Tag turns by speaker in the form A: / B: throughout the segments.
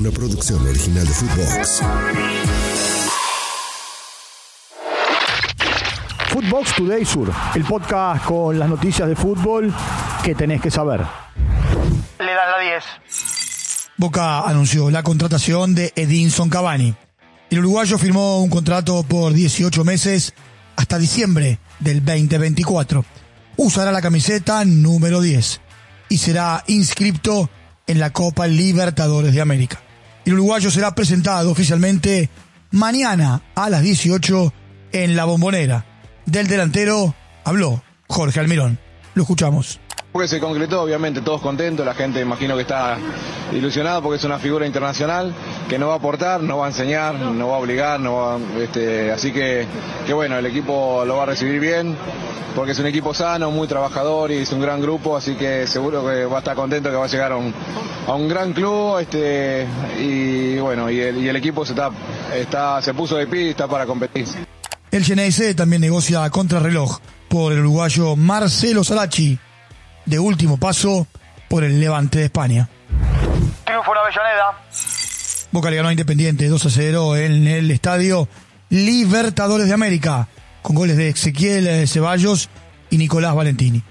A: una producción original de Footbox.
B: Footbox Today Sur, el podcast con las noticias de fútbol que tenés que saber.
C: Le dan la 10.
D: Boca anunció la contratación de Edinson Cavani. El uruguayo firmó un contrato por 18 meses hasta diciembre del 2024. Usará la camiseta número 10 y será inscripto en la Copa Libertadores de América. El uruguayo será presentado oficialmente mañana a las 18 en la bombonera. Del delantero habló Jorge Almirón. Lo escuchamos.
E: Porque se concretó, obviamente, todos contentos, la gente imagino que está ilusionada porque es una figura internacional que no va a aportar, no va a enseñar, no va a obligar, no va, este, así que, que bueno, el equipo lo va a recibir bien, porque es un equipo sano, muy trabajador y es un gran grupo, así que seguro que va a estar contento que va a llegar a un, a un gran club, este, y bueno, y el, y el equipo se está, está, se puso de pie y está para competir.
D: El Geneise también negocia a contrarreloj por el uruguayo Marcelo Salachi, de último paso por el Levante de España.
C: Triunfo en Avellaneda.
D: Boca le ganó a Independiente 2 a 0 en el estadio Libertadores de América, con goles de Ezequiel eh, Ceballos y Nicolás Valentini.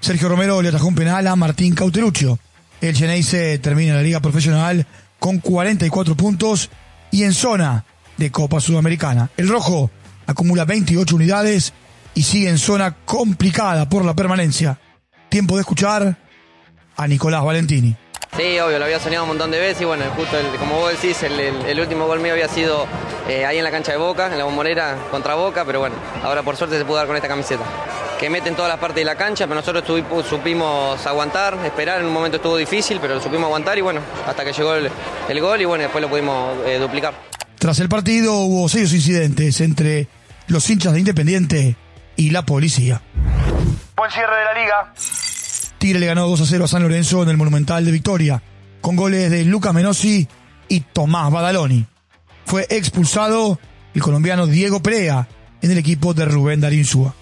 D: Sergio Romero le atajó un penal a Martín Cauteruccio. El Geneise termina la liga profesional con 44 puntos y en zona de Copa Sudamericana. El Rojo acumula 28 unidades y sigue en zona complicada por la permanencia. Tiempo de escuchar a Nicolás Valentini.
F: Sí, obvio, lo había soñado un montón de veces y bueno, justo el- como vos decís, el, el- el último gol mío había sido eh, ahí en la cancha de Boca, en la bombonera contra Boca, pero bueno, ahora por suerte se pudo dar con esta camiseta. Que mete en todas las partes de la cancha, pero nosotros tuvi- supimos aguantar, esperar, en un momento estuvo difícil, pero lo supimos aguantar y bueno, hasta que llegó el, el gol y bueno, después lo pudimos eh, duplicar.
D: Tras el partido hubo serios incidentes entre los hinchas de Independiente y la policía.
C: Buen cierre de la liga.
D: Tigre le ganó 2 a 0 a San Lorenzo en el Monumental de Victoria, con goles de Lucas Menossi y Tomás Badaloni. Fue expulsado el colombiano Diego Perea en el equipo de Rubén Darinsúa.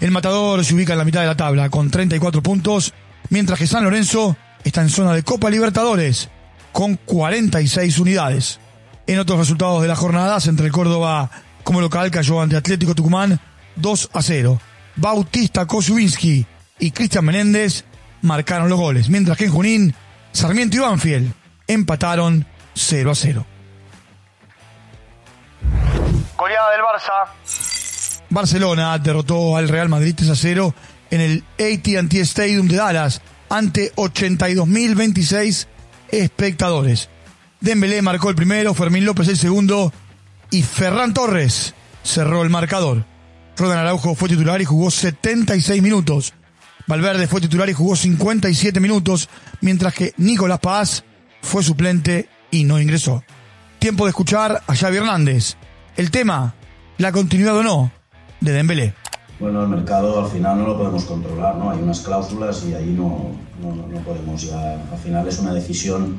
D: El matador se ubica en la mitad de la tabla con 34 puntos, mientras que San Lorenzo está en zona de Copa Libertadores con 46 unidades. En otros resultados de la jornada, Central Córdoba como local cayó ante Atlético Tucumán 2 a 0. Bautista Kosubinski y Cristian Menéndez marcaron los goles, mientras que en Junín, Sarmiento y Banfield empataron 0 a 0.
C: Goleada del Barça.
D: Barcelona derrotó al Real Madrid 3 a 0 en el AT&T Stadium de Dallas ante 82.026 espectadores. Dembélé marcó el primero, Fermín López el segundo y Ferran Torres cerró el marcador. Rodan Araujo fue titular y jugó 76 minutos. Valverde fue titular y jugó 57 minutos, mientras que Nicolás Paz fue suplente y no ingresó. Tiempo de escuchar a Xavi Hernández. El tema, la continuidad o no, de Dembélé.
G: Bueno, el mercado al final no lo podemos controlar, ¿no? Hay unas cláusulas y ahí no, no, no podemos ya. Al final es una decisión,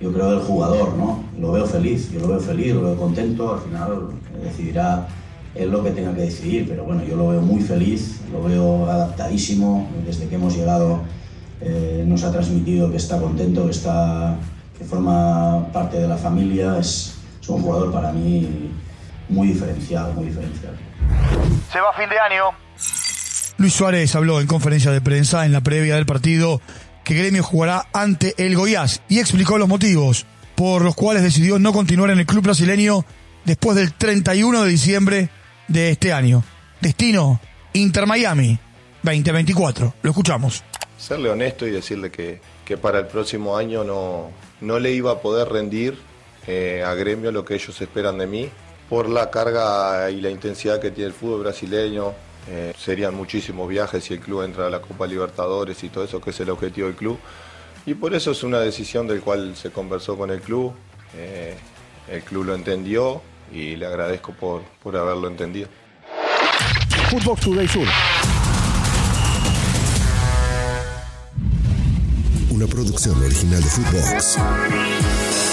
G: yo creo, del jugador, ¿no? Lo veo feliz, yo lo veo feliz, lo veo contento, al final decidirá él lo que tenga que decidir, pero bueno, yo lo veo muy feliz, lo veo adaptadísimo, desde que hemos llegado eh, nos ha transmitido que está contento, que, está, que forma parte de la familia, es, es un jugador para mí muy diferenciado, muy diferenciado.
C: Se va a fin de año.
D: Luis Suárez habló en conferencia de prensa en la previa del partido que Gremio jugará ante el Goiás y explicó los motivos por los cuales decidió no continuar en el club brasileño después del 31 de diciembre de este año. Destino Inter Miami 2024. Lo escuchamos.
H: serle honesto y decirle que, que para el próximo año no, no le iba a poder rendir eh, a gremio lo que ellos esperan de mí por la carga y la intensidad que tiene el fútbol brasileño. eh, serían muchísimos viajes si el club entra a la Copa Libertadores y todo eso, que es el objetivo del club. Y por eso es una decisión del cual se conversó con el club. eh, el club lo entendió y le agradezco por, por haberlo entendido.
B: Footbox Today Sur.
A: Una producción original de Footbox.